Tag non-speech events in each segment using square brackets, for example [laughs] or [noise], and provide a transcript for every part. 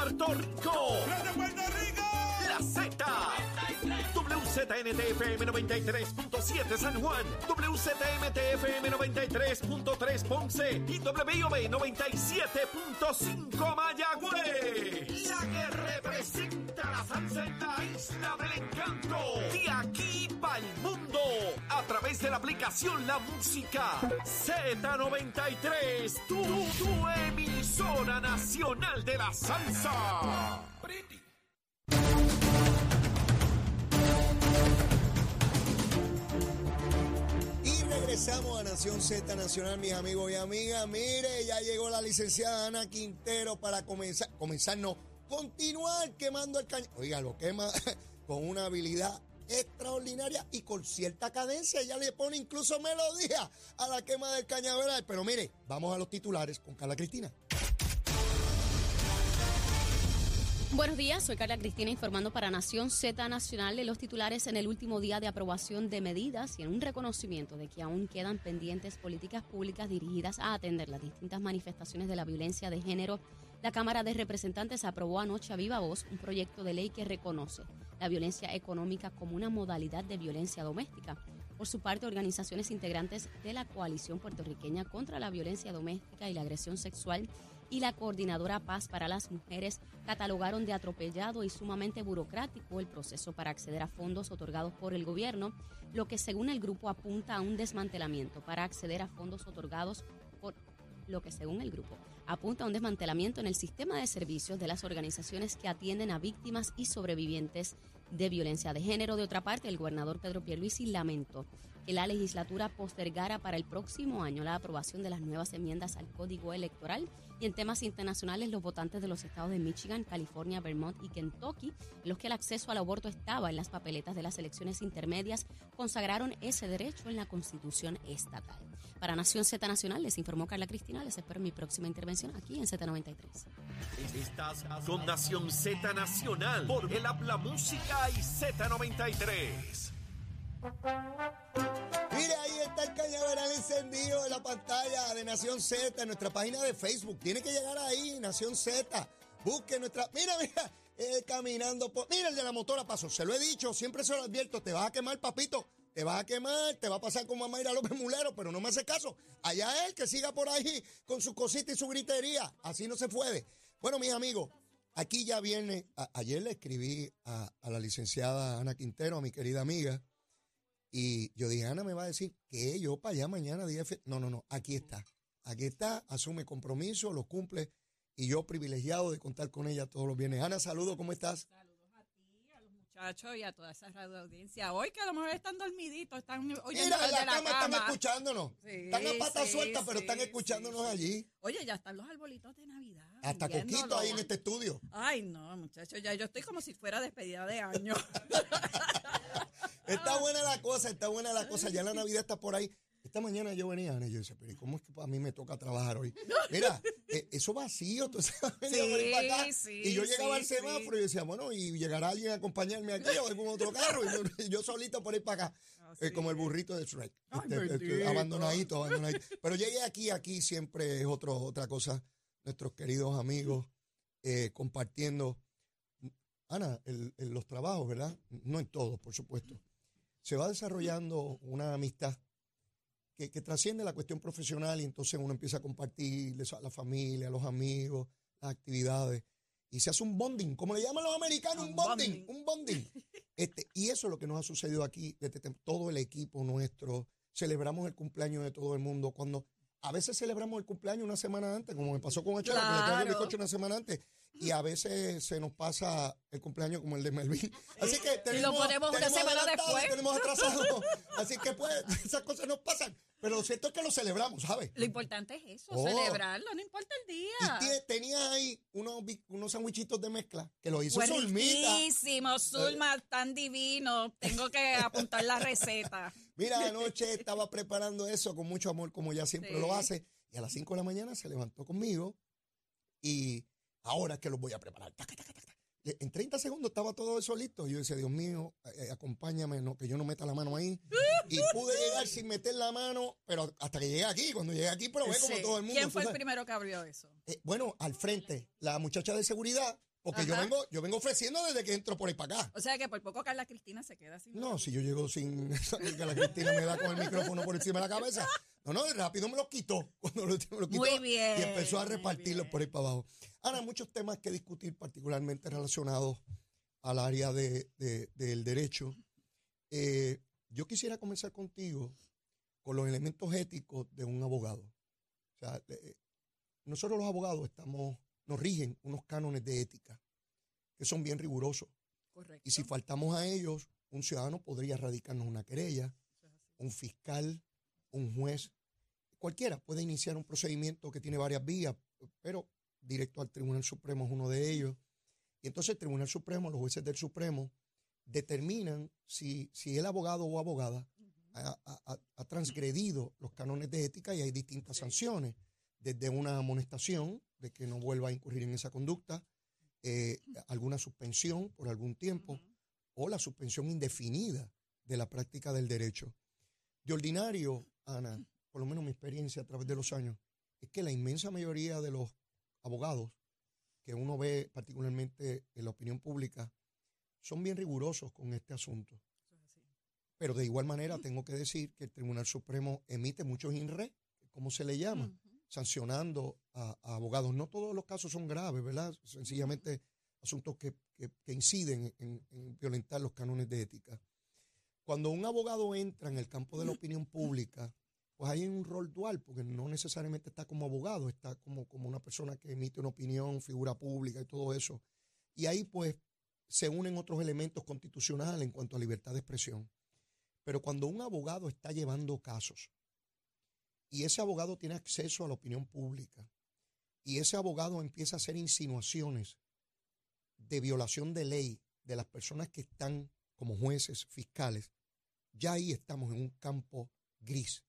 Puerto Rico. ¡Desde Puerto Rico! La Z. WZNTFM 93.7 San Juan, WZMTFM 93.3 Ponce y WIOB 97.5 Mayagüez. La que representa la salsa en la isla del encanto. De aquí para el mundo. A través de la aplicación La Música Z93. Tu, tu emisora nacional de la salsa. Regresamos a Nación Z Nacional, mis amigos y amigas. Mire, ya llegó la licenciada Ana Quintero para comenzar, comenzar no, continuar quemando el cañón. Oiga, lo quema [laughs] con una habilidad extraordinaria y con cierta cadencia. Ella le pone incluso melodía a la quema del cañaveral. Pero mire, vamos a los titulares con Carla Cristina. Buenos días, soy Carla Cristina informando para Nación Z Nacional de los titulares en el último día de aprobación de medidas y en un reconocimiento de que aún quedan pendientes políticas públicas dirigidas a atender las distintas manifestaciones de la violencia de género. La Cámara de Representantes aprobó anoche a viva voz un proyecto de ley que reconoce la violencia económica como una modalidad de violencia doméstica. Por su parte, organizaciones integrantes de la coalición puertorriqueña contra la violencia doméstica y la agresión sexual y la coordinadora Paz para las Mujeres catalogaron de atropellado y sumamente burocrático el proceso para acceder a fondos otorgados por el gobierno, lo que según el grupo apunta a un desmantelamiento para acceder a fondos otorgados por lo que según el grupo apunta a un desmantelamiento en el sistema de servicios de las organizaciones que atienden a víctimas y sobrevivientes de violencia de género. De otra parte, el gobernador Pedro Pierluisi lamentó que la legislatura postergara para el próximo año la aprobación de las nuevas enmiendas al Código Electoral y en temas internacionales los votantes de los estados de Michigan, California, Vermont y Kentucky, en los que el acceso al aborto estaba en las papeletas de las elecciones intermedias, consagraron ese derecho en la Constitución estatal. Para Nación Z Nacional les informó Carla Cristina, les espero en mi próxima intervención aquí en Z93. Estás con Nación Z Nacional por el Habla Música y Z93. Está el cañaveral encendido en la pantalla de Nación Z, en nuestra página de Facebook. Tiene que llegar ahí, Nación Z. Busque nuestra. Mira, mira, eh, caminando por. Mira, el de la motora pasó. Se lo he dicho, siempre se lo advierto. Te vas a quemar, papito. Te vas a quemar, te va a pasar como a Mayra López Mulero, pero no me hace caso. Allá él que siga por ahí con su cosita y su gritería. Así no se puede. Bueno, mis amigos, aquí ya viene. ayer le escribí a, a la licenciada Ana Quintero, a mi querida amiga. Y yo dije, Ana me va a decir que yo para allá mañana día de fe-". No, no, no, aquí está. Aquí está, asume compromiso, lo cumple. Y yo privilegiado de contar con ella todos los viernes. Ana, saludo, ¿cómo estás? Saludos a ti, a los muchachos y a toda esa radio audiencia. Hoy que a lo mejor están dormiditos, están oyendo Mira, en la cama están escuchándonos. Sí, están a pata sí, suelta, pero están escuchándonos allí. Oye, ya están los arbolitos de Navidad. Hasta. Coquito ahí en este estudio. Ay, no, muchachos, ya yo estoy como si fuera despedida de año. [laughs] Está buena la cosa, está buena la cosa. Ya la [laughs] Navidad está por ahí. Esta mañana yo venía, Ana, y yo decía, pero ¿y ¿cómo es que a mí me toca trabajar hoy? [laughs] Mira, eh, eso vacío, entonces ahí para acá. Sí, y yo sí, llegaba al sí. semáforo y decía, bueno, y llegará alguien a acompañarme aquí o algún otro carro. Y yo, [laughs] yo solito por ahí para acá, Así eh, como el burrito de Shrek. Ay, Este, este, bendito. abandonadito, abandonadito. Pero llegué aquí, aquí siempre es otro, otra cosa. Nuestros queridos amigos eh, compartiendo. Ana, el- el- los trabajos, ¿verdad? No en todos, por supuesto se va desarrollando una amistad que, que trasciende la cuestión profesional y entonces uno empieza a compartir eso a la familia, a los amigos, las actividades y se hace un bonding, como le llaman los americanos, un Un bonding, bonding. un bonding. Este, y eso es lo que nos ha sucedido aquí, desde todo el equipo nuestro, celebramos el cumpleaños de todo el mundo, cuando a veces celebramos el cumpleaños una semana antes, como me pasó con Echara, que le traigo el Claro. bizcocho una semana antes, y a veces se nos pasa el cumpleaños como el de Melvin. Así que tenemos, ponemos una semana después. Tenemos atrasado. [laughs] Así que pues esas cosas nos pasan. Pero lo cierto es que lo celebramos, ¿sabes? Lo importante es eso, Oh. celebrarlo, no importa el Y día. tie- tenía ahí unos, unos sandwichitos de mezcla que lo hizo Zulmita. Buenísimo, Zulma, tan divino. Tengo que apuntar la receta. [laughs] Mira, anoche estaba preparando eso con mucho amor, como ya siempre Sí. lo hace. Y a las 5 de la mañana se levantó conmigo y ahora es que los voy a preparar. Taca, taca, taca. Le- En 30 segundos estaba todo eso listo. Y yo decía, Dios mío, eh, acompáñame, no, que yo no meta la mano ahí. Y [laughs] pude llegar sin meter la mano, pero hasta que llegué aquí. Cuando llegué aquí, probé como Sí. todo el mundo. ¿Quién fue el primero que abrió eso? Eh, bueno, al frente, la muchacha de seguridad Porque yo vengo, yo vengo ofreciendo desde que entro por ahí para acá. O sea que por poco Carla Cristina se queda sin. No, si yo llego sin [laughs] que la Cristina me da con el micrófono por encima de la cabeza. No, no, rápido me lo quitó. Cuando lo, me lo quitó Muy bien, y empezó a bien. por ahí para abajo. Ahora, muchos temas que discutir, particularmente relacionados al área de, de- del derecho. Eh, yo quisiera comenzar contigo con los elementos éticos de un abogado. O sea, eh, nosotros los abogados estamos, nos rigen unos cánones de ética que son bien rigurosos. Correcto. Y si faltamos a ellos, un ciudadano podría radicarnos una querella, un fiscal, un juez, cualquiera puede iniciar un procedimiento que tiene varias vías, pero directo al Tribunal Supremo es uno de ellos. Y entonces el Tribunal Supremo, los jueces del Supremo, determinan si, si el abogado o abogada ha, ha- ha- ha transgredido los cánones de ética y hay distintas sanciones, desde una amonestación de que no vuelva a incurrir en esa conducta, eh, alguna suspensión por algún tiempo o la suspensión indefinida de la práctica del derecho. De ordinario, Ana, por lo menos mi experiencia a través de los años, es que la inmensa mayoría de los abogados que uno ve particularmente en la opinión pública son bien rigurosos con este asunto. Pero de igual manera tengo que decir que el Tribunal Supremo emite muchos INRE, como se le llama. Sancionando a, abogados. No todos los casos son graves, ¿verdad? Sencillamente asuntos que, que- que inciden en, en violentar los cánones de ética. Cuando un abogado entra en el campo de la opinión pública, pues hay un rol dual, porque no necesariamente está como abogado, está como, como una persona que emite una opinión, figura pública y todo eso. Y ahí pues se unen otros elementos constitucionales en cuanto a libertad de expresión. Pero cuando un abogado está llevando casos y ese abogado tiene acceso a la opinión pública y ese abogado empieza a hacer insinuaciones de violación de ley de las personas que están como jueces, fiscales, ya ahí estamos en un campo gris,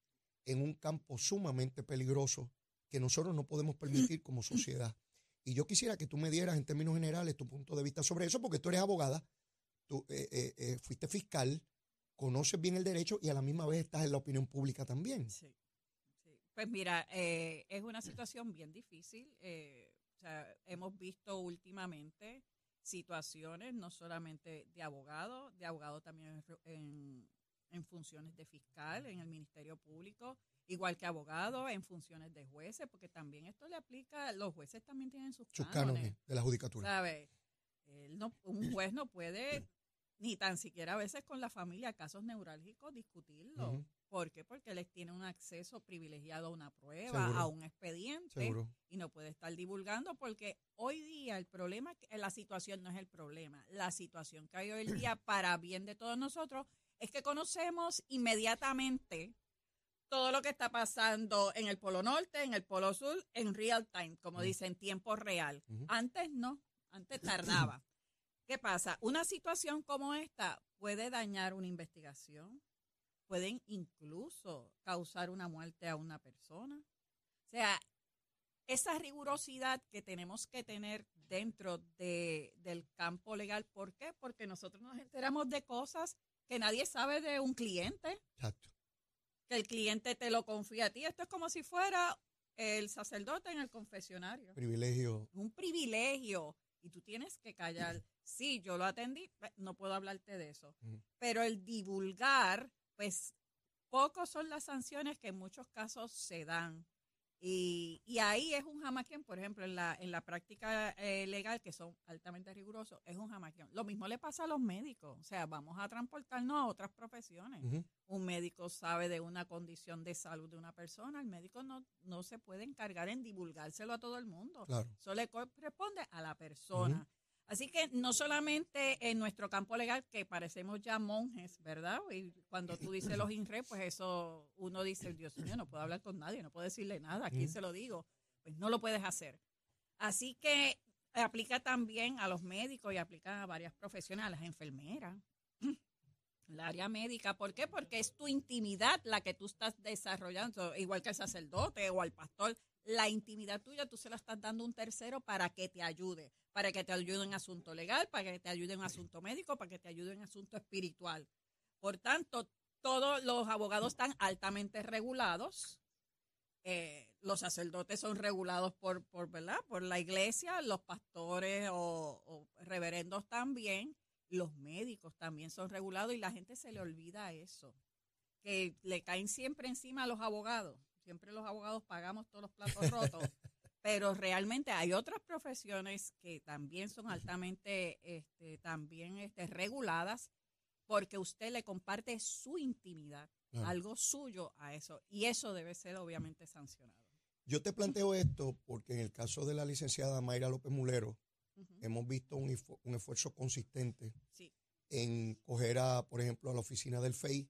en un campo sumamente peligroso que nosotros no podemos permitir [clears throat] como sociedad. Y yo quisiera que tú me dieras en términos generales tu punto de vista sobre eso, porque tú eres abogada, tú eh, eh, eh, fuiste fiscal, conoces bien el derecho y a la misma vez estás en la opinión pública también. Sí, sí. Pues mira, eh, es una situación bien difícil. eh, o sea, hemos visto últimamente situaciones, no solamente de abogado, de abogado también en, en- funciones de fiscal, en el Ministerio Público, igual que abogado, en funciones de jueces, porque también esto le aplica, los jueces también tienen sus, Sus cánones. cánones de la judicatura. ¿Sabe? Él no- un [clears throat] juez no puede, ni tan siquiera a veces con la familia, casos neurálgicos, discutirlo. Ujú. ¿Por qué? Porque les tiene un acceso privilegiado a una prueba, Seguro. a un expediente, Seguro. y no puede estar divulgando porque hoy día el problema, la situación no es el problema. La situación que hay hoy día, [clears throat] para bien de todos nosotros, es que conocemos inmediatamente todo lo que está pasando en el Polo Norte, en el Polo Sur, en real time, como Ujú. dicen, en tiempo real. Antes no, antes tardaba. [clears throat] ¿Qué pasa? Una situación como esta puede dañar una investigación, pueden incluso causar una muerte a una persona. O sea, esa rigurosidad que tenemos que tener dentro de, del campo legal, ¿por qué? Porque nosotros nos enteramos de cosas que nadie sabe de un cliente Exacto. que el cliente te lo confía a ti. Esto es como si fuera el sacerdote en el confesionario. Privilegio. Un privilegio y tú tienes que callar. [clears throat] Sí, yo lo atendí, no puedo hablarte de eso. Pero el divulgar, pues pocos son las sanciones que en muchos casos se dan. Y, y ahí es un jamaquión, por ejemplo, en la, en la práctica eh, legal, que son altamente rigurosos, es un jamaquión. Lo mismo le pasa a los médicos. O sea, vamos a transportarnos a otras profesiones un médico sabe de una condición de salud de una persona, el médico no, no se puede encargar en divulgárselo a todo el mundo. Claro. Eso le corresponde a la persona. Así que no solamente en nuestro campo legal, que parecemos ya monjes, ¿verdad? Y cuando tú dices los INRE, pues eso uno dice, Dios mío, no puedo hablar con nadie, no puedo decirle nada, ¿a quién Ujú. se lo digo? Pues no lo puedes hacer. Así que aplica también a los médicos y aplica a varias profesiones, a las enfermeras, la área médica. ¿Por qué? Porque es tu intimidad la que tú estás desarrollando, igual que el sacerdote o al pastor. La intimidad tuya tú se la estás dando a un tercero para que te ayude, para que te ayude en asunto legal, para que te ayude en asunto médico, para que te ayude en asunto espiritual. Por tanto, todos los abogados están altamente regulados. Eh, los sacerdotes son regulados por, por, ¿verdad? por la iglesia, los pastores o, o reverendos también, los médicos también son regulados y la gente se le olvida eso, que le caen siempre encima a los abogados. Siempre los abogados pagamos todos los platos rotos, [laughs] pero realmente hay otras profesiones que también son altamente este, también este, reguladas porque usted le comparte su intimidad, algo suyo a eso, y eso debe ser obviamente sancionado. Yo te planteo esto porque en el caso de la licenciada Mayra López Mulero, hemos visto un, un esfuerzo consistente Sí. en coger a, por ejemplo, a la oficina del FEI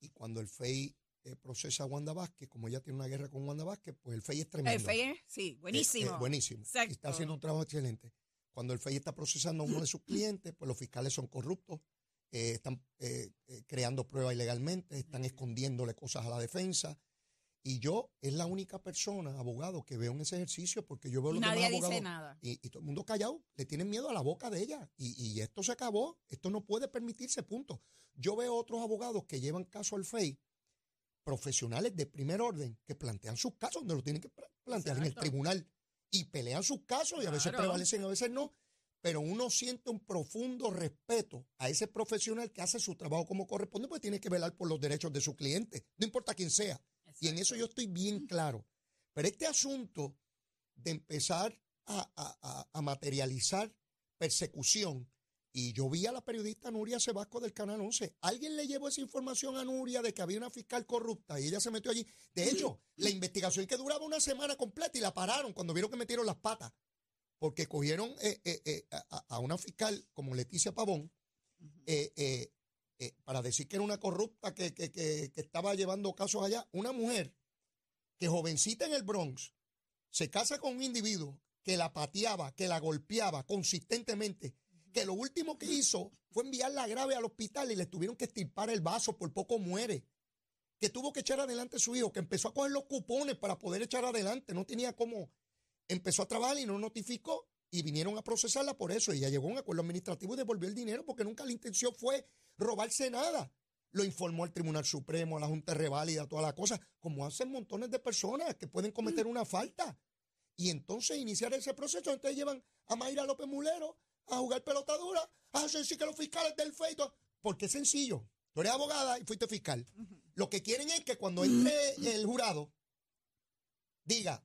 y cuando el FEI eh, procesa a Wanda Vázquez, como ella tiene una guerra con Wanda Vázquez, pues el FEI es tremendo. El FEI, sí, buenísimo. Eh, eh, buenísimo. Exacto. está haciendo un trabajo excelente. Cuando el FEI está procesando a uno de sus clientes, pues los fiscales son corruptos, eh, están creando pruebas ilegalmente, están escondiéndole cosas a la defensa. Y yo es la única persona, abogado, que veo en ese ejercicio porque yo veo los nadie demás dice abogados nada. y, y todo el mundo callado, le tienen miedo a la boca de ella. Y, y esto se acabó, esto no puede permitirse, punto. Yo veo otros abogados que llevan caso al FEI, profesionales de primer orden, que plantean sus casos donde lo tienen que pla- plantear en el tribunal y pelean sus casos y a veces Claro. prevalecen, a veces no. Pero uno siente un profundo respeto a ese profesional que hace su trabajo como corresponde, porque tiene que velar por los derechos de su cliente, no importa quién sea. Y en eso yo estoy bien claro. Pero este asunto de empezar a, a- a- a materializar persecución, y yo vi a la periodista Nuria Sebasco del Canal 11, alguien le llevó esa información a Nuria de que había una fiscal corrupta y ella se metió allí. De hecho, la investigación que duraba una semana completa y la pararon cuando vieron que metieron las patas, porque cogieron eh, eh, eh, a, a una fiscal como Leticia Pavón, para decir que era una corrupta que, que- que- que estaba llevando casos allá, una mujer que jovencita en el Bronx se casa con un individuo que la pateaba, que la golpeaba consistentemente, que lo último que hizo fue enviarla grave al hospital y le tuvieron que estirpar el vaso, por poco muere, que tuvo que echar adelante a su hijo, que empezó a coger los cupones para poder echar adelante, no tenía cómo, empezó a trabajar y no notificó y vinieron a procesarla por eso. Ella llegó a un acuerdo administrativo y devolvió el dinero porque nunca la intención fue robarse nada. Lo informó al Tribunal Supremo, a la Junta Reválida, toda la cosa, como hacen montones de personas que pueden cometer una falta. Y entonces iniciar ese proceso, entonces llevan a Mayra López Mulero a jugar pelotadura, a hacer sí que los fiscales del feito. Porque es sencillo. Tú eres abogada y fuiste fiscal. Lo que quieren es que cuando entre el jurado, diga,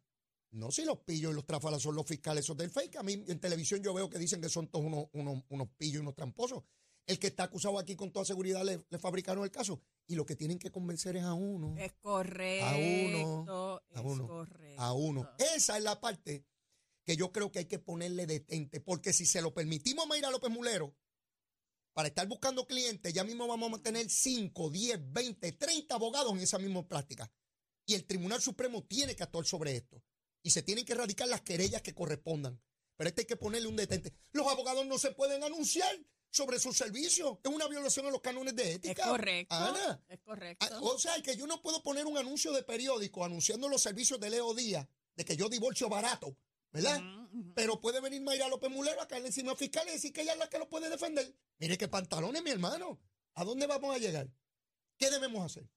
no si los pillos y los tráfalas son los fiscales, esos del fake. A mí en televisión yo veo que dicen que son todos unos, unos, unos pillos y unos tramposos. El que está acusado aquí con toda seguridad le, le fabricaron el caso. Y lo que tienen que convencer es a uno. Es correcto. A uno, es a uno, correcto. a uno. Esa es la parte que yo creo que hay que ponerle detente, porque si se lo permitimos a Mayra López Mulero, para estar buscando clientes, ya mismo vamos a tener 5, 10, 20, 30 abogados en esa misma práctica. Y el Tribunal Supremo tiene que actuar sobre esto. Y se tienen que erradicar las querellas que correspondan. Pero este hay que ponerle un detente. Los abogados no se pueden anunciar sobre sus servicios. Es una violación a los cánones de Es ética. correcto. Ana. Es correcto. O sea, que yo no puedo poner un anuncio de periódico anunciando los servicios de Leo Díaz, de que yo divorcio barato, ¿verdad? Pero puede venir Mayra López Mulero a caerle encima al fiscal y decir que ella es la que lo puede defender. Mire qué pantalones, mi hermano. ¿A dónde vamos a llegar? ¿Qué debemos hacer?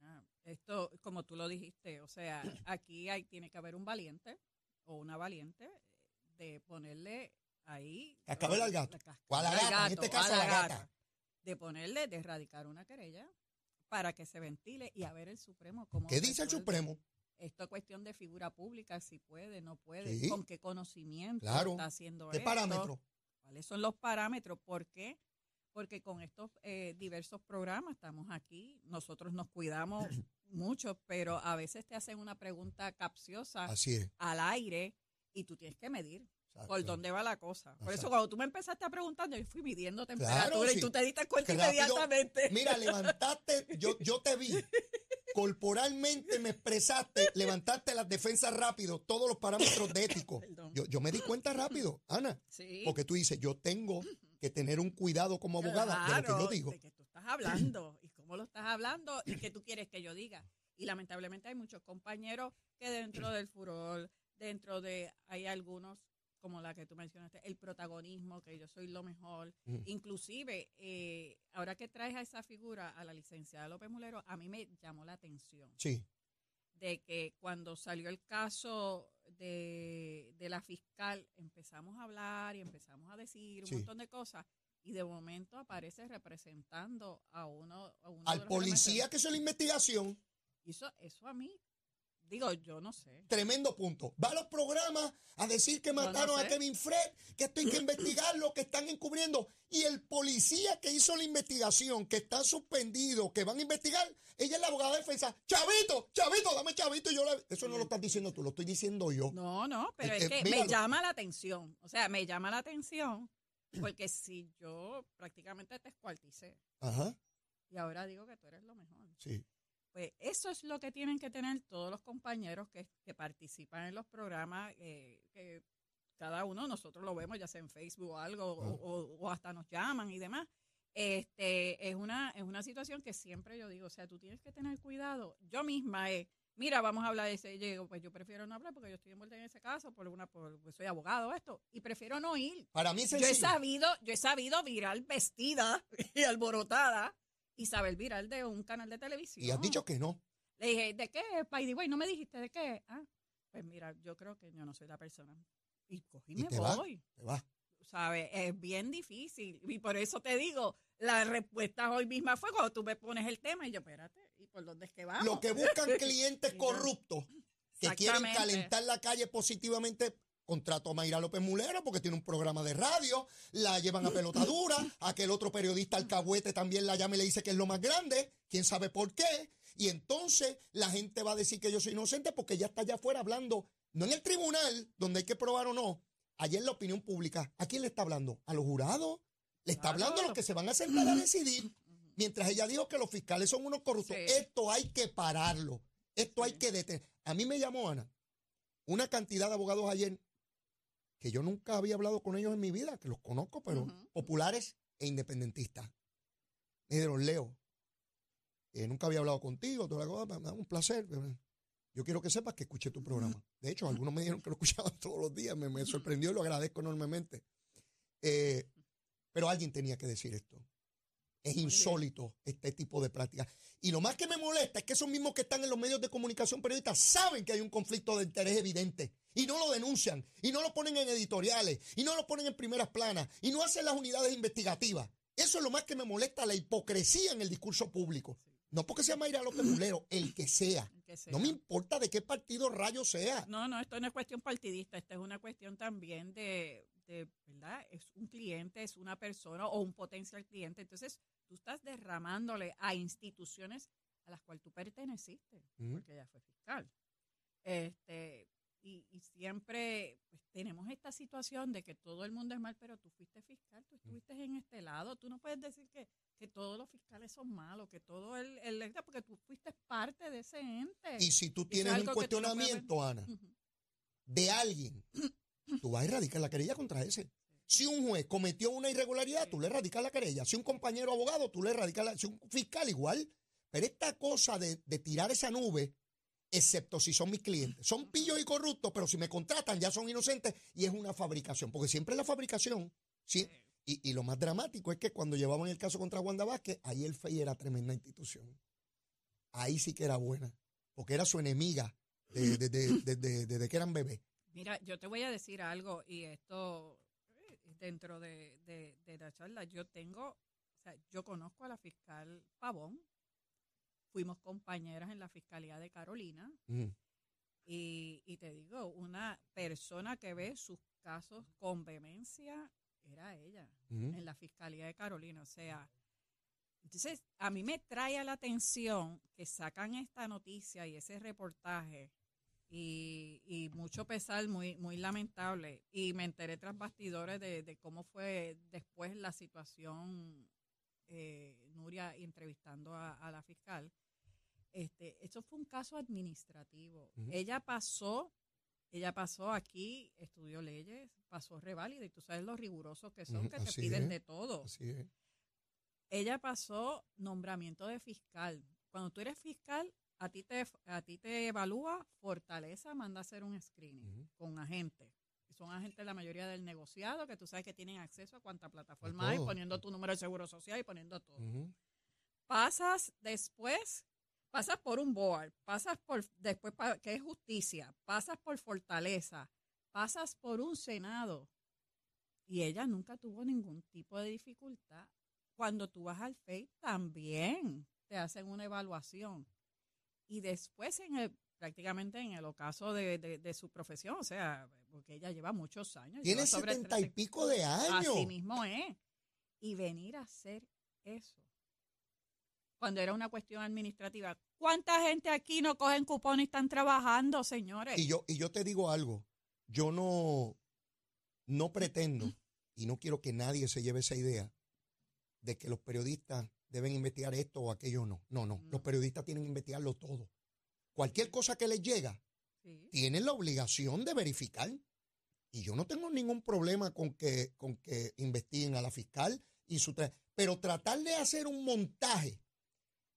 Ah, Esto, como tú lo dijiste, o sea, aquí hay, tiene que haber un valiente o una valiente de ponerle ahí. Cascabel al gato. cascabel O a la gata, en este caso a la gata. De ponerle, de erradicar una querella para que se ventile y a ver el Supremo cómo. ¿Qué dice el. Supremo? Esto es cuestión de figura pública, si puede, no puede, Sí. con qué conocimiento Claro. está haciendo ¿Qué esto. ¿Cuáles son los parámetros? ¿Por qué? Porque con estos eh, diversos programas estamos aquí, nosotros nos cuidamos [clears throat] mucho, pero a veces te hacen una pregunta capciosa al aire y tú tienes que medir Exacto. por dónde va la cosa. Por eso cuando tú me empezaste a preguntar, yo fui midiendo temperatura sí. y tú te diste cuenta rápido- inmediatamente. Mira, levantaste, yo, yo te vi. [laughs] Corporalmente me expresaste, [laughs] levantaste las defensas rápido, todos los parámetros de ético. Yo, yo me di cuenta rápido, Ana, Sí. porque tú dices, yo tengo que tener un cuidado como abogada de lo que yo digo. De que tú estás hablando y cómo lo estás hablando y qué tú quieres que yo diga. Y lamentablemente hay muchos compañeros que dentro del furor, dentro de, hay algunos como la que tú mencionaste, el protagonismo, que yo soy lo mejor. Mm. Inclusive, eh, ahora que traes a esa figura, a la licenciada López Mulero, a mí me llamó la atención. Sí, de que cuando salió el caso de, de la fiscal, empezamos a hablar y empezamos a decir un Sí. montón de cosas. Y de momento aparece representando a uno, a uno de Al los policía que hizo la investigación, Eso, eso a mí, digo, yo no sé. tremendo punto. Va a los programas a decir que no mataron a. Kevin Fred, que esto hay que [clears throat] investigarlo, que están encubriendo. Y el policía que hizo la investigación, que está suspendido, que van a investigar, ella es la abogada de defensa. Chavito, chavito, dame chavito. y Yo la- Eso no lo estás diciendo tú, lo estoy diciendo yo. No, no, pero Eh, es eh, que me llama la atención. O sea, me llama la atención porque si yo prácticamente te escuarticé Ajá, y ahora digo que tú eres lo mejor. sí. Pues eso es lo que tienen que tener todos los compañeros que, que participan en los programas, eh, que cada uno nosotros lo vemos ya sea en Facebook o algo, o, Ah. o- o hasta nos llaman y demás. Este, es una, es una situación que siempre yo digo, o sea, tú tienes que tener cuidado. Yo misma, eh, mira, vamos a hablar de ese, yo digo, pues yo prefiero no hablar porque yo estoy envuelta en ese caso, por una, por, pues soy abogado, esto, y prefiero no ir. Para mí es Yo he sabido, yo he sabido virar vestida [laughs] y alborotada y saber virar de un canal de televisión. Y has dicho que no. Le dije, ¿de qué, By the way? No me dijiste de qué. Ah, pues mira, yo creo que yo no soy la persona. Y cogí y me te voy. Te. ¿Sabes? Es bien difícil. Y por eso te digo, la respuesta hoy misma fue cuando tú me pones el tema y yo, espérate, ¿y por dónde es que vamos? Lo que buscan [laughs] clientes corruptos que quieren calentar la calle positivamente. Contrato a Mayra López Mulero porque tiene un programa de radio, la llevan a pelotadura, aquel otro periodista alcahuete también la llama y le dice que es lo más grande, quién sabe por qué, y entonces la gente va a decir que yo soy inocente porque ya está allá afuera hablando, no en el tribunal, donde hay que probar o no, allá en la opinión pública. ¿A quién le está hablando? ¿A los jurados? Le está Claro. hablando a los que se van a sentar a decidir. Mientras ella dijo que los fiscales son unos corruptos. Sí. Esto hay que pararlo. Esto hay que detener. A mí me llamó Ana una cantidad de abogados ayer que yo nunca había hablado con ellos en mi vida, que los conozco, pero populares e independentistas. Me dijeron, Leo, eh, nunca había hablado contigo, toda la cosa, me da un placer. Yo quiero que sepas que escuché tu programa. De hecho, algunos me dijeron que lo escuchaban [laughs] todos los días, me, me sorprendió y lo agradezco enormemente. Eh, pero alguien tenía que decir esto. Es insólito este tipo de prácticas. Y lo más que me molesta es que esos mismos que están en los medios de comunicación periodistas saben que hay un conflicto de interés evidente y no lo denuncian y no lo ponen en editoriales y no lo ponen en primeras planas y no hacen las unidades investigativas. Eso es lo más que me molesta, la hipocresía en el discurso público. No porque sea Mayra López [clears throat] Mulero, el que sea. El que sea. No me importa de qué partido rayo sea. No, no, esto no es cuestión partidista, esto es una cuestión también de, de, ¿verdad? Es un cliente, es una persona o un potencial cliente. Entonces, tú estás derramándole a instituciones a las cuales tú perteneciste, porque ella fue fiscal. Este, y, y siempre pues, tenemos esta situación de que todo el mundo es mal, pero tú fuiste fiscal, tú estuviste en este lado. Tú no puedes decir que, que todos los fiscales son malos, que todo el, el porque tú fuiste parte de ese ente. Y si tú es tienes un no cuestionamiento, Ana, de alguien, [clears throat] tú vas a erradicar la querella contra ese. Si un juez cometió una irregularidad, tú le erradicas la querella. Si un compañero abogado, tú le erradicas la... Si un fiscal, igual. Pero esta cosa de, de tirar esa nube, excepto si son mis clientes, son pillos y corruptos, pero si me contratan ya son inocentes y es una fabricación. Porque siempre es la fabricación. ¿sí? Y, y lo más dramático es que cuando llevaban el caso contra Wanda Vázquez, ahí el FEI era tremenda institución. Ahí sí que era buena. Porque era su enemiga desde de, de- que eran bebés. Mira, yo te voy a decir algo y esto eh, dentro de, de- de la charla, yo tengo, o sea, yo conozco a la fiscal Pavón, fuimos compañeras en la Fiscalía de Carolina Mm. y, y te digo, una persona que ve sus casos con vehemencia era ella Mm. en la Fiscalía de Carolina. O sea, entonces a mí me trae a la atención que sacan esta noticia y ese reportaje y, y mucho pesar, muy, muy lamentable. Y me enteré tras bastidores de, de cómo fue después la situación, eh, Nuria entrevistando a, a la fiscal. Este, eso fue un caso administrativo. Ella pasó, ella pasó aquí, estudió leyes, pasó reválida y tú sabes lo rigurosos que son, que te piden es. de todo. Así es. Ella pasó nombramiento de fiscal. Cuando tú eres fiscal, a ti te, a ti te evalúa Fortaleza, manda a hacer un screening con agentes. Son agentes la mayoría del negociado que tú sabes que tienen acceso a cuánta plataforma hay, poniendo tu número de seguro social y poniendo todo. Ujú. Pasas después pasas por un board, pasas por después que es justicia, pasas por fortaleza, pasas por un senado y ella nunca tuvo ningún tipo de dificultad. Cuando tú vas al FEI también te hacen una evaluación y después en el prácticamente en el ocaso de, de- de su profesión, o sea, porque ella lleva muchos años. Tiene setenta y 30 pico de años. Así mismo es. Y venir a hacer eso. Cuando era una cuestión administrativa. ¿Cuánta gente aquí no cogen cupón y están trabajando, señores? Y yo, y yo te digo algo, yo no, no pretendo, y no quiero que nadie se lleve esa idea, de que los periodistas deben investigar esto o aquello no. No, no, No. los periodistas tienen que investigarlo todo. Cualquier cosa que les llega, Sí. tienen la obligación de verificar. Y yo no tengo ningún problema con que, con que investiguen a la fiscal y su tra- pero tratar de hacer un montaje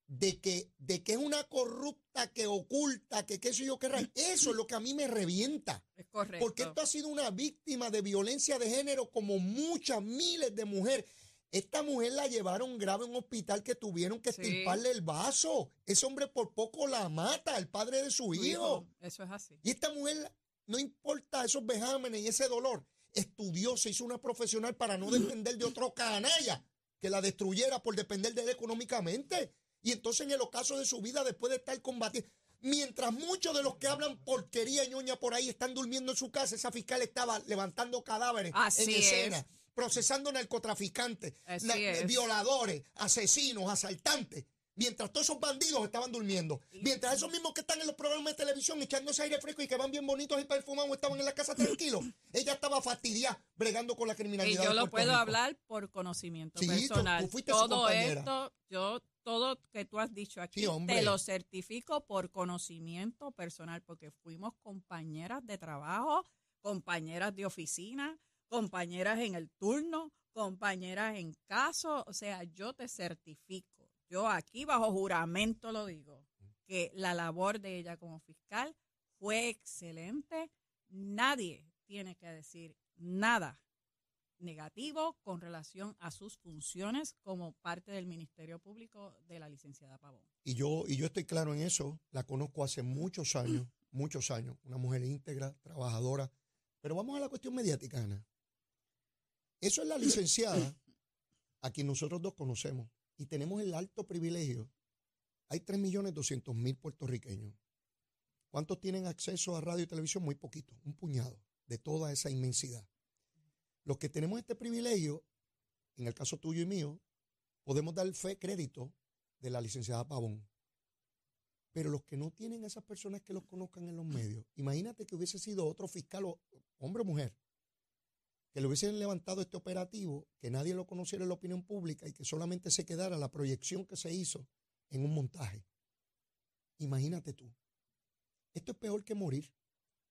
de que, de que es una corrupta que oculta, que qué sé yo qué [clears throat] eso es lo que a mí me revienta. Es correcto. Porque esto ha sido una víctima de violencia de género como muchas miles de mujeres. Esta mujer la llevaron grave a un hospital que tuvieron que Sí. estirparle el vaso. Ese hombre por poco la mata, el padre de su hijo. hijo, Eso es así. Y esta mujer, no importa esos vejámenes y ese dolor, estudió, se hizo una profesional para no depender de otro canalla que la destruyera por depender de él económicamente. Y entonces en el ocaso de su vida, después de estar combatiendo, mientras muchos de los que hablan porquería y ñoña por ahí están durmiendo en su casa, esa fiscal estaba levantando cadáveres Así en es. Procesando narcotraficantes, na- violadores, asesinos, asaltantes. Mientras todos esos bandidos estaban durmiendo. Mientras esos mismos que están en los programas de televisión echándose aire fresco y que van bien bonitos y perfumados estaban en la casa tranquilos. [laughs] Ella estaba fastidiada bregando con la Y criminalidad. yo de lo puedo Rico. hablar por conocimiento Sí, tú- tú personal. todo esto, yo, todo que tú has dicho aquí, Sí, te lo certifico por conocimiento personal, porque fuimos compañeras de trabajo, compañeras de oficina, compañeras en el turno, compañeras en caso. O sea, yo te certifico. Yo aquí bajo juramento lo digo, que la labor de ella como fiscal fue excelente. Nadie tiene que decir nada negativo con relación a sus funciones como parte del Ministerio Público de la licenciada Pavón. Y yo, y yo estoy claro en eso. La conozco hace muchos años, muchos años. Una mujer íntegra, trabajadora. Pero vamos a la cuestión mediática, Ana. Eso es la licenciada a quien nosotros dos conocemos. Y tenemos el alto privilegio. Hay 3.200.000 puertorriqueños. ¿Cuántos tienen acceso a radio y televisión? Muy poquito, un puñado de toda esa inmensidad. Los que tenemos este privilegio, en el caso tuyo y mío, podemos dar fe, crédito de la licenciada Pavón. Pero los que no tienen esas personas que los conozcan en los medios, imagínate que hubiese sido otro fiscal, o- hombre o mujer, que le hubiesen levantado este operativo, que nadie lo conociera en la opinión pública y que solamente se quedara la proyección que se hizo en un montaje. Imagínate tú. Esto es peor que morir,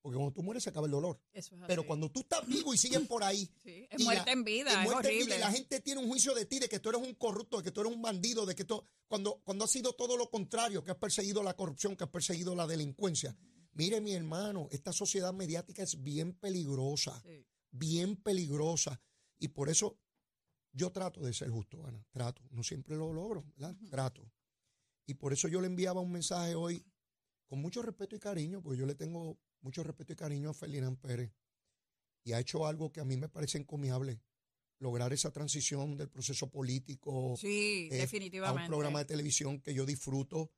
porque cuando tú mueres se acaba el dolor. Es Pero cuando tú estás vivo y sigues por ahí, Sí, es muerte la- en vida, es muerte en vida, y la gente tiene un juicio de ti, de que tú eres un corrupto, de que tú eres un bandido, de que tú, cuando, cuando has sido todo lo contrario, que has perseguido la corrupción, que has perseguido la delincuencia. Mire, mi hermano, esta sociedad mediática es bien peligrosa, Sí. Bien peligrosa. Y por eso yo trato de ser justo, Ana. Trato. No siempre lo logro, ¿verdad? Trato. Y por eso yo le enviaba un mensaje hoy con mucho respeto y cariño, porque yo le tengo mucho respeto y cariño a Ferdinand Pérez. Y ha hecho algo que a mí me parece encomiable. Lograr esa transición del proceso político Sí, eh, a definitivamente. un programa de televisión que yo disfruto,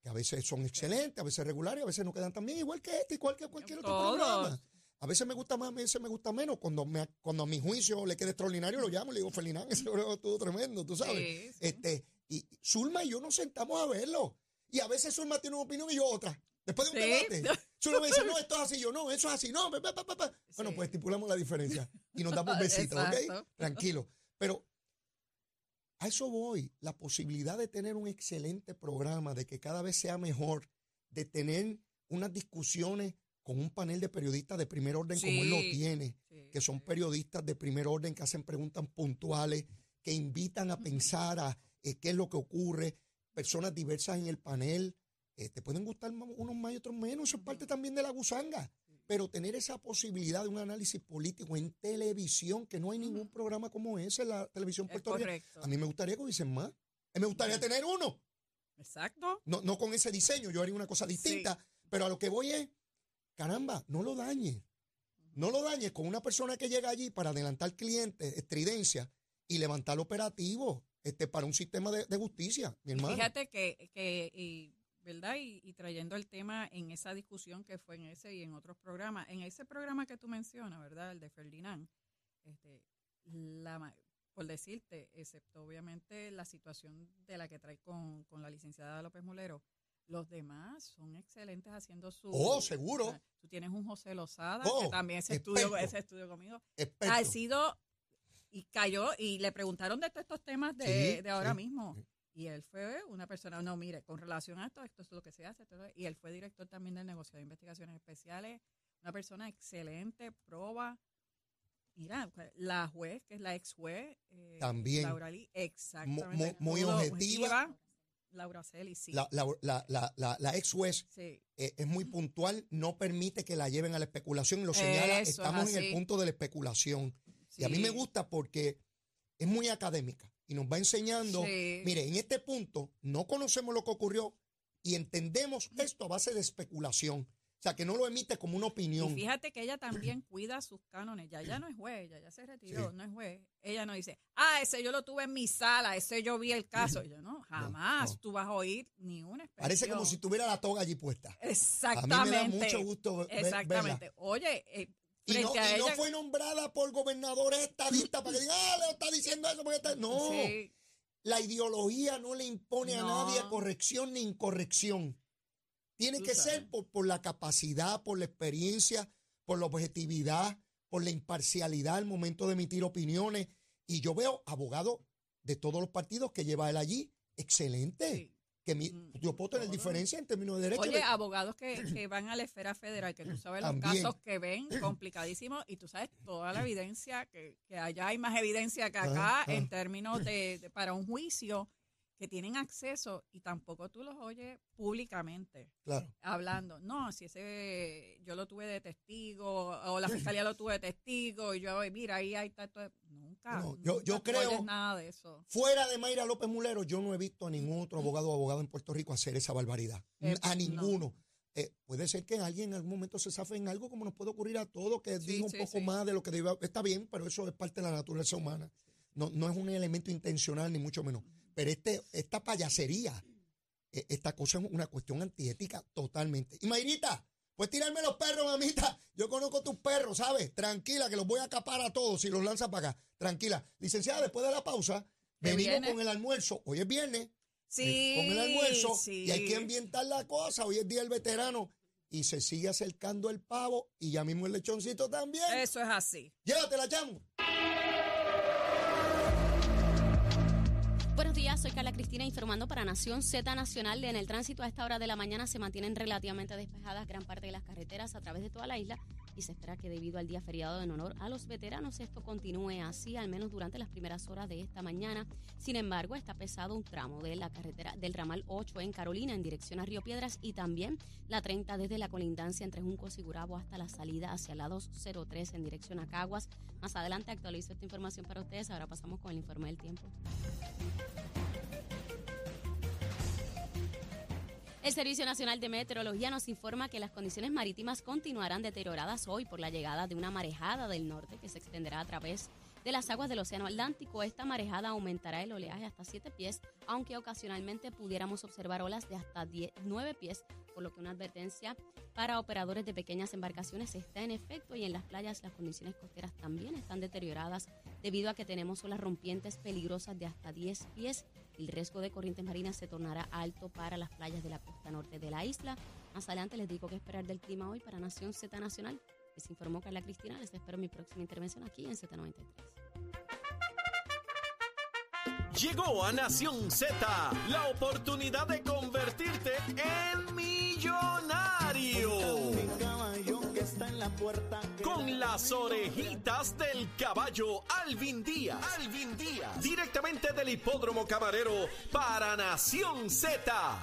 que a veces son excelentes, a veces regulares, a veces no quedan tan bien, igual que este, igual que cualquier otro Todos. programa. A veces me gusta más, a veces me gusta menos. Cuando, me, cuando a mi juicio le quede extraordinario, lo llamo y le digo, Ferdinand, [laughs] ese programa estuvo tremendo, tú sabes. Sí, sí. Este, y Zulma y yo nos sentamos a verlo. Y a veces Zulma tiene una opinión y yo otra. Después de un Sí. debate, [laughs] Zulma me dice, no, esto es así, yo no, eso es así, no, pa, pa, pa, pa". Bueno, pues estipulamos la diferencia y nos damos [laughs] besitos, ¿ok? Tranquilo. Pero a eso voy, la posibilidad de tener un excelente programa, de que cada vez sea mejor, de tener unas discusiones con un panel de periodistas de primer orden como él lo tiene, Sí, que son periodistas de primer orden que hacen preguntas puntuales, que invitan a pensar a eh, qué es lo que ocurre, personas diversas en el panel. eh, te pueden gustar unos más y otros menos, eso es parte también de la gusanga. Pero tener esa posibilidad de un análisis político en televisión, que no hay ningún programa como ese en la televisión puertorriqueña. A mí me gustaría que hubiesen más. Mí me gustaría tener uno. Exacto. No, no con ese diseño, yo haría una cosa distinta, pero a lo que voy es, caramba, no lo dañes. No lo dañes con una persona que llega allí para adelantar clientes, estridencia y levantar operativo este, para un sistema de, de justicia, mi hermano. Fíjate que, que y, ¿verdad? Y, trayendo el tema en esa discusión que fue en ese y en otros programas, en ese programa que tú mencionas, ¿verdad? El de Ferdinand, este, por decirte, excepto obviamente la situación de la que trae con, con la licenciada López Mulero, los demás son excelentes haciendo su... Oh, seguro. o sea, Tú tienes un José Lozada, Oh, que también ese estudio, experto. ese estudio conmigo, Experto. ha sido y cayó y le preguntaron de todos estos temas de, Sí, de ahora sí. mismo. Y él fue una persona, no, mire, con relación a esto, esto es lo que se hace. esto y él fue director también del negocio de investigaciones especiales, una persona excelente, proba. Mira, la juez, que es la ex juez, eh, También. Laura Lee, exactamente. mu- muy objetiva. Laura Celi, sí. La, la, la, la, ex juez sí. eh, es muy puntual, no permite que la lleven a la especulación y lo señala, Eso es estamos en el punto de la especulación. Y a mí me gusta porque es muy académica y nos va enseñando, mire, en este punto no conocemos lo que ocurrió y entendemos esto a base de especulación. O sea, que no lo emite como una Y opinión. fíjate que ella también [clears throat] cuida sus cánones. Ya ya no es juez, ya, ya se retiró, Sí. no es juez. Ella no dice, ah, ese yo lo tuve en mi sala, ese yo vi el caso. [clears throat] Yo no, jamás no. tú vas a oír ni una expresión. Parece como si tuviera la toga allí puesta. Exactamente. A mí me da mucho gusto Exactamente. Oye, eh, Y no, y fue nombrada por gobernadores estadistas para que digan, ah, Leo está diciendo eso. Porque está-". No, Sí, la ideología no le impone a nadie corrección ni incorrección. Tiene que sabes. ser por, por la capacidad, por la experiencia, por la objetividad, por la imparcialidad al momento de emitir opiniones. Y yo veo abogados de todos los partidos que lleva él allí, excelente. sí. Que mi- Mm. yo puedo tener diferencia en términos de derecho. Oye, de- abogados que, [clears throat] que van a la esfera federal, que tú sabes los También. casos que ven [clears throat] complicadísimos y tú sabes toda la evidencia, que, que allá hay más evidencia que acá en términos de, de- para un juicio que tienen acceso y tampoco tú los oyes públicamente claro. hablando. No, si ese yo lo tuve de testigo o la fiscalía lo tuve de testigo y yo, mira, ahí hay tanto. de-". Nunca. No, yo- nunca creo- nada de eso. Fuera de Mayra López Mulero, yo no he visto a ningún otro abogado o abogado en Puerto Rico hacer esa barbaridad. Eh, a no. ninguno. Eh, puede ser que alguien en algún momento se zafe en algo como nos puede ocurrir a todos, que Sí, diga un sí, poco sí. más de lo que debe. Está bien, pero eso es parte de la naturaleza humana. No, no es un elemento intencional, ni mucho menos. Pero este, esta payasería, eh, esta cosa es una cuestión antiética totalmente. Y Mayrita, pues tirarme los perros, mamita. Yo conozco tus perros, ¿sabes? Tranquila, que los voy a capar a todos si los lanzas para acá. Tranquila. Licenciada, después de la pausa, venimos viene. con el almuerzo. Hoy es viernes. Sí. con el almuerzo. sí. Y hay que ambientar la cosa. Hoy es día del veterano. Y se sigue acercando el pavo. Y ya mismo el lechoncito también. Eso es así. Llévatela, chamo. Buenos días, soy Carla Cristina informando para Nación Z Nacional. En el tránsito a esta hora de la mañana se mantienen relativamente despejadas gran parte de las carreteras a través de toda la isla y se espera que debido al día feriado en honor a los veteranos esto continúe así al menos durante las primeras horas de esta mañana. Sin embargo, está pesado un tramo de la carretera del ramal 8 en Carolina en dirección a Río Piedras y también la 30 desde la colindancia entre Juncos y Gurabo hasta la salida hacia la 203 en dirección a Caguas. Más adelante actualizo esta información para ustedes. Ahora pasamos con el informe del tiempo. El Servicio Nacional de Meteorología nos informa que las condiciones marítimas continuarán deterioradas hoy por la llegada de una marejada del norte que se extenderá a través de las aguas del Océano Atlántico. Esta marejada aumentará el oleaje hasta 7 pies, aunque ocasionalmente pudiéramos observar olas de hasta 10 9 pies, por lo que una advertencia para operadores de pequeñas embarcaciones está en efecto y en las playas las condiciones costeras también están deterioradas debido a que tenemos olas rompientes peligrosas de hasta 10 pies. El riesgo de corrientes marinas se tornará alto para las playas de la costa norte de la isla. Más adelante les digo qué esperar del clima hoy para Nación Z Nacional. Les informó Carla Cristina. Les espero mi próxima intervención aquí en Z93. Llegó a Nación Z la oportunidad de convertirte en millonario. Con las orejitas del caballo Alvin Díaz. Alvin Díaz. Directamente del hipódromo camarero para Nación Z.